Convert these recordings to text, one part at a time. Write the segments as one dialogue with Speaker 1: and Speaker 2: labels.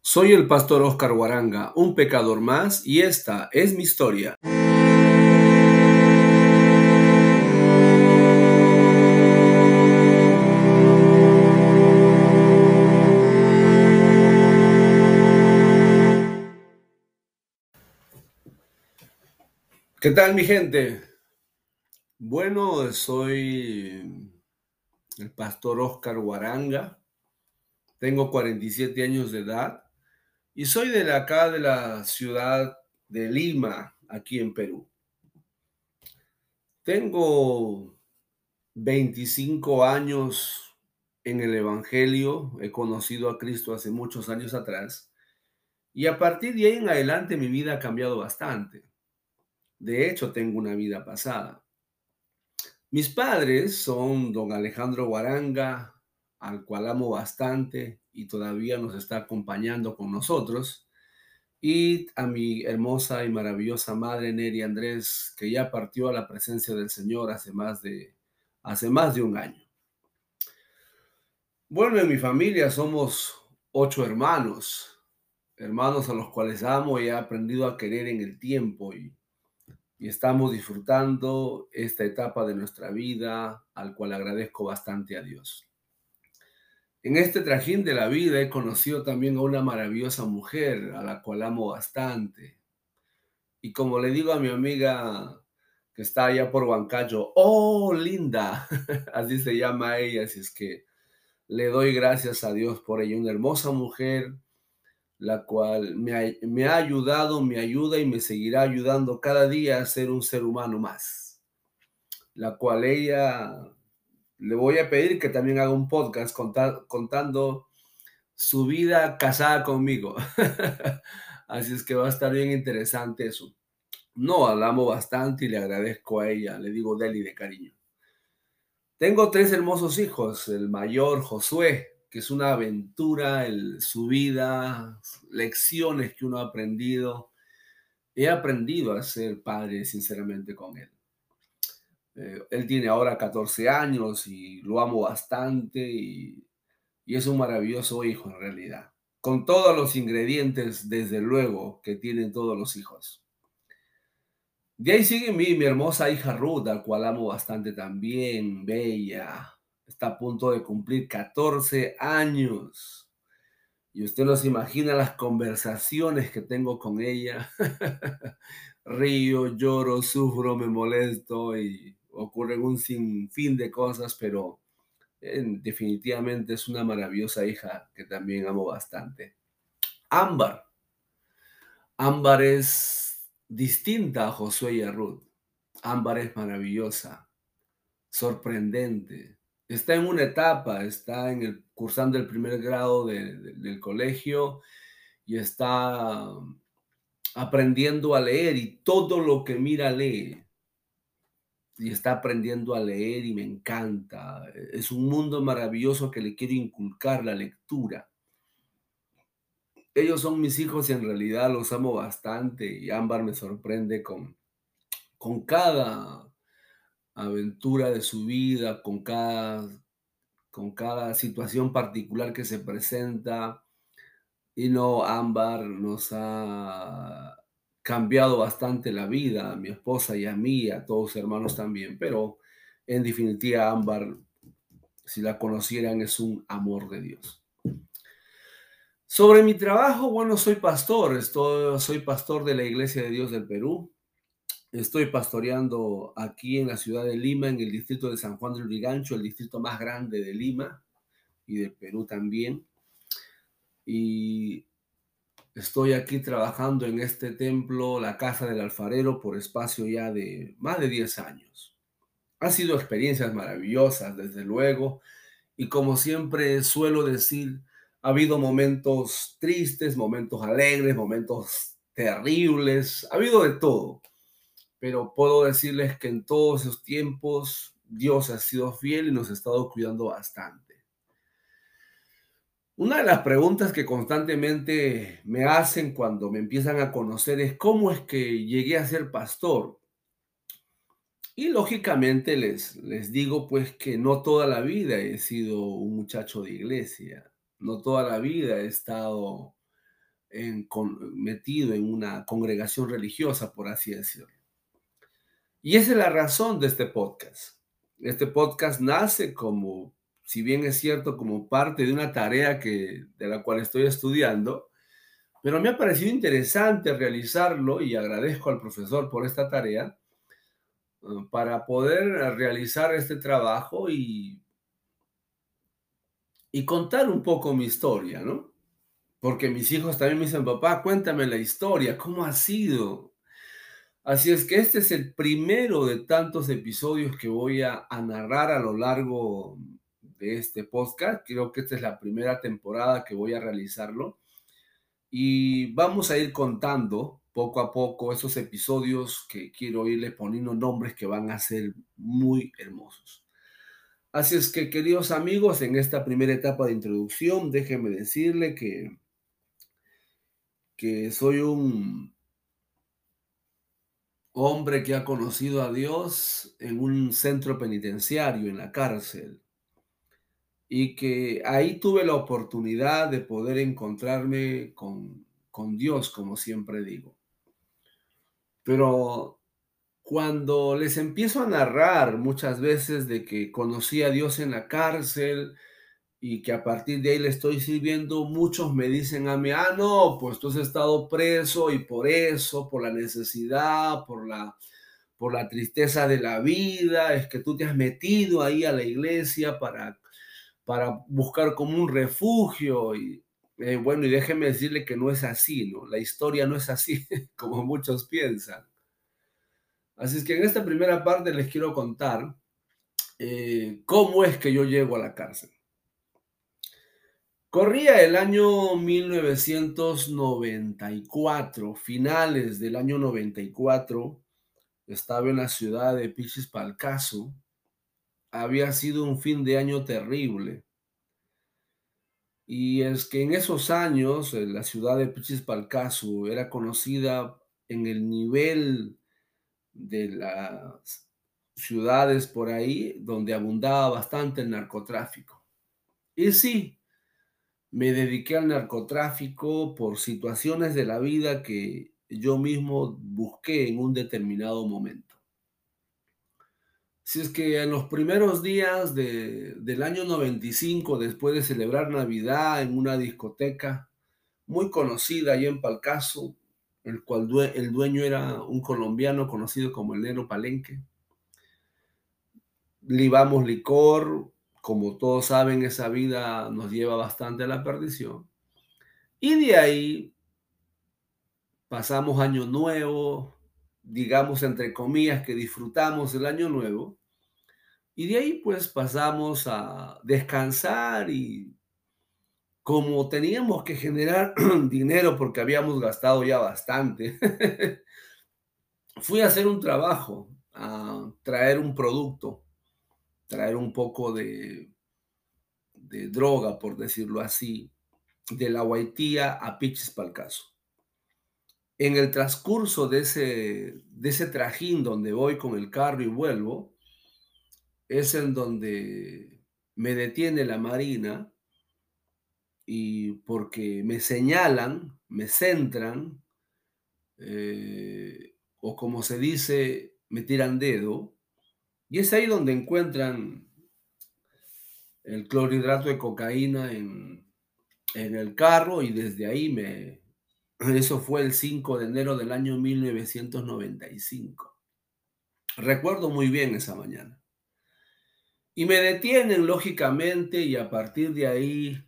Speaker 1: Soy el pastor Oscar Guaranga, un pecador más, y esta es mi historia. ¿Qué tal mi gente? Bueno, soy el pastor Oscar Guaranga, tengo 47 años de edad y soy de acá de la ciudad de Lima, aquí en Perú. Tengo 25 años en el Evangelio, he conocido a Cristo hace muchos años atrás y a partir de ahí en adelante mi vida ha cambiado bastante. De hecho, tengo una vida pasada. Mis padres son don Alejandro Guaranga, al cual amo bastante y todavía nos está acompañando con nosotros, y a mi hermosa y maravillosa madre Neri Andrés, que ya partió a la presencia del Señor hace más de, hace más de un año. Bueno, en mi familia somos ocho hermanos, hermanos a los cuales amo y he aprendido a querer en el tiempo y, y estamos disfrutando esta etapa de nuestra vida, al cual agradezco bastante a Dios. En este trajín de la vida he conocido también a una maravillosa mujer a la cual amo bastante. Y como le digo a mi amiga que está allá por Huancayo, oh, linda, así se llama ella, así es que le doy gracias a Dios por ella, una hermosa mujer, la cual me ha, me ha ayudado, me ayuda y me seguirá ayudando cada día a ser un ser humano más, la cual ella le voy a pedir que también haga un podcast contando su vida casada conmigo. Así es que va a estar bien interesante eso. No, hablamos bastante y le agradezco a ella, le digo Deli de cariño. Tengo tres hermosos hijos, el mayor Josué, que es una aventura, el, su vida, lecciones que uno ha aprendido. He aprendido a ser padre sinceramente con él. Eh, él tiene ahora 14 años y lo amo bastante y, es un maravilloso hijo en realidad, con todos los ingredientes, desde luego, que tienen todos los hijos. De ahí sigue mi, mi hermosa hija Ruth, al cual amo bastante también, bella, está a punto de cumplir 14 años. Y usted no imagina las conversaciones que tengo con ella. Río, lloro, sufro, me molesto y ocurren un sinfín de cosas, pero definitivamente es una maravillosa hija que también amo bastante. Ámbar. Ámbar es distinta a Josué y a Ruth. Ámbar es maravillosa, sorprendente. Está en una etapa, está en el, cursando el primer grado del colegio y está aprendiendo a leer y todo lo que mira lee y está aprendiendo a leer y me encanta. Es un mundo maravilloso que le quiero inculcar la lectura. Ellos son mis hijos y en realidad los amo bastante y Ámbar me sorprende con, con cada aventura de su vida, con cada, con cada situación particular que se presenta. Y no, Ámbar nos ha cambiado bastante la vida a mi esposa y a mí, a todos hermanos también, pero en definitiva Ámbar, si la conocieran, es un amor de Dios. Sobre mi trabajo, bueno, soy pastor, estoy, soy pastor de la Iglesia de Dios del Perú. Estoy pastoreando aquí en la ciudad de Lima, en el distrito de San Juan del Urigancho, el distrito más grande de Lima y del Perú también. Y Estoy aquí trabajando en este templo, la casa del alfarero, por espacio ya de más de 10 años. Ha sido experiencias maravillosas, desde luego, y como siempre suelo decir, ha habido momentos tristes, momentos alegres, momentos terribles, ha habido de todo, pero puedo decirles que en todos esos tiempos Dios ha sido fiel y nos ha estado cuidando bastante. Una de las preguntas que constantemente me hacen cuando me empiezan a conocer es cómo es que llegué a ser pastor. Y lógicamente les, les digo pues que no toda la vida he sido un muchacho de iglesia, no toda la vida he estado metido en una congregación religiosa, por así decirlo. Y esa es la razón de este podcast. Este podcast nace como, si bien es cierto, como parte de una tarea que, de la cual estoy estudiando, pero me ha parecido interesante realizarlo y agradezco al profesor por esta tarea uh, para poder realizar este trabajo y, y contar un poco mi historia, ¿no? Porque mis hijos también me dicen, papá, cuéntame la historia, ¿cómo ha sido? Así es que este es el primero de tantos episodios que voy a, narrar a lo largo de este podcast. Creo que esta es la primera temporada que voy a realizarlo. Y vamos a ir contando poco a poco esos episodios que quiero irle poniendo nombres que van a ser muy hermosos. Así es que, queridos amigos, en esta primera etapa de introducción, déjenme decirle que, que soy un hombre que ha conocido a Dios en un centro penitenciario, en la cárcel y que ahí tuve la oportunidad de poder encontrarme con, con Dios, como siempre digo. Pero cuando les empiezo a narrar muchas veces de que conocí a Dios en la cárcel y que a partir de ahí le estoy sirviendo, muchos me dicen a mí, ah, no, pues tú has estado preso y por eso, por la necesidad, por la, por la tristeza de la vida, es que tú te has metido ahí a la iglesia para para buscar como un refugio. Y eh, bueno, y déjeme decirle que no es así, ¿no? La historia no es así como muchos piensan. Así es que en esta primera parte les quiero contar eh, cómo es que yo llego a la cárcel. Corría el año 1994, finales del año 94, estaba en la ciudad de Pichis Palcaso, había sido un fin de año terrible. Y es que en esos años eh, la ciudad de Pichispalcasu era conocida en el nivel de las ciudades por ahí donde abundaba bastante el narcotráfico. Y sí, me dediqué al narcotráfico por situaciones de la vida que yo mismo busqué en un determinado momento. Si es que en los primeros días del año 95, después de celebrar Navidad en una discoteca muy conocida allá en Palcaso, el cual el dueño era un colombiano conocido como el Nero Palenque, libamos licor, como todos saben, esa vida nos lleva bastante a la perdición. Y de ahí pasamos año nuevo, digamos entre comillas que disfrutamos el año nuevo, y de ahí pues pasamos a descansar y como teníamos que generar dinero porque habíamos gastado ya bastante, fui a hacer un trabajo, a traer un producto, traer un poco de, droga, por decirlo así, de la Guaitía a Pichis Palcaso. En el transcurso de ese, de ese trajín donde voy con el carro y vuelvo, es en donde me detiene la Marina y porque me señalan, me centran, eh, o como se dice, me tiran dedo, y es ahí donde encuentran el clorhidrato de cocaína en, en el carro y desde ahí me... Eso fue el 5 de enero del año 1995. Recuerdo muy bien esa mañana. Y me detienen lógicamente y a partir de ahí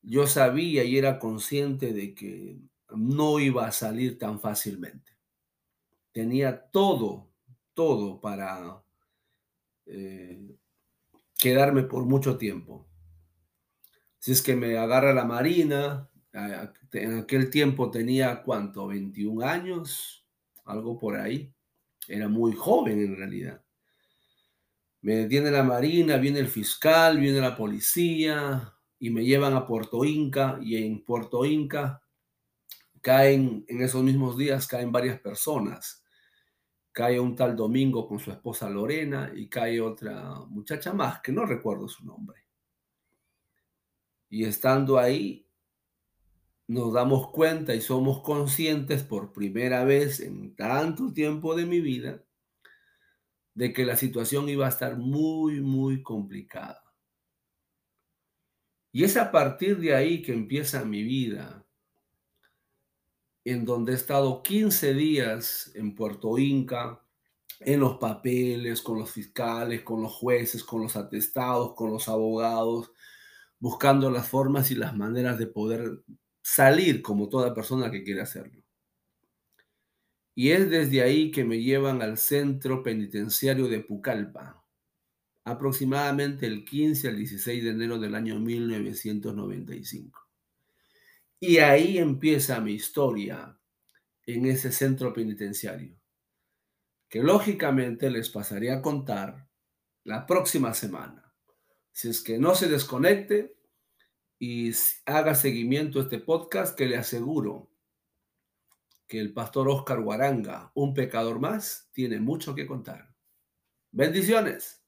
Speaker 1: yo sabía y era consciente de que no iba a salir tan fácilmente. Tenía todo, todo para eh, quedarme por mucho tiempo. Si es que me agarra la Marina, en aquel tiempo tenía cuánto, 21 años, algo por ahí. Era muy joven en realidad. Me detiene la Marina, viene el fiscal, viene la policía y me llevan a Puerto Inca y en Puerto Inca caen, en esos mismos días caen varias personas cae un tal Domingo con su esposa Lorena y cae otra muchacha más, que no recuerdo su nombre. Y estando ahí, nos damos cuenta y somos conscientes por primera vez en tanto tiempo de mi vida de que la situación iba a estar muy, muy complicada. Y es a partir de ahí que empieza mi vida, en donde he estado 15 días en Puerto Inca, en los papeles, con los fiscales, con los jueces, con los atestados, con los abogados, buscando las formas y las maneras de poder salir como toda persona que quiere hacerlo. Y es desde ahí que me llevan al centro penitenciario de Pucallpa, aproximadamente el 15 al 16 de enero del año 1995. Y ahí empieza mi historia en ese centro penitenciario, que lógicamente les pasaré a contar la próxima semana. Si es que no se desconecte y haga seguimiento a este podcast, que le aseguro que el pastor Oscar Guaranga, un pecador más, tiene mucho que contar. Bendiciones.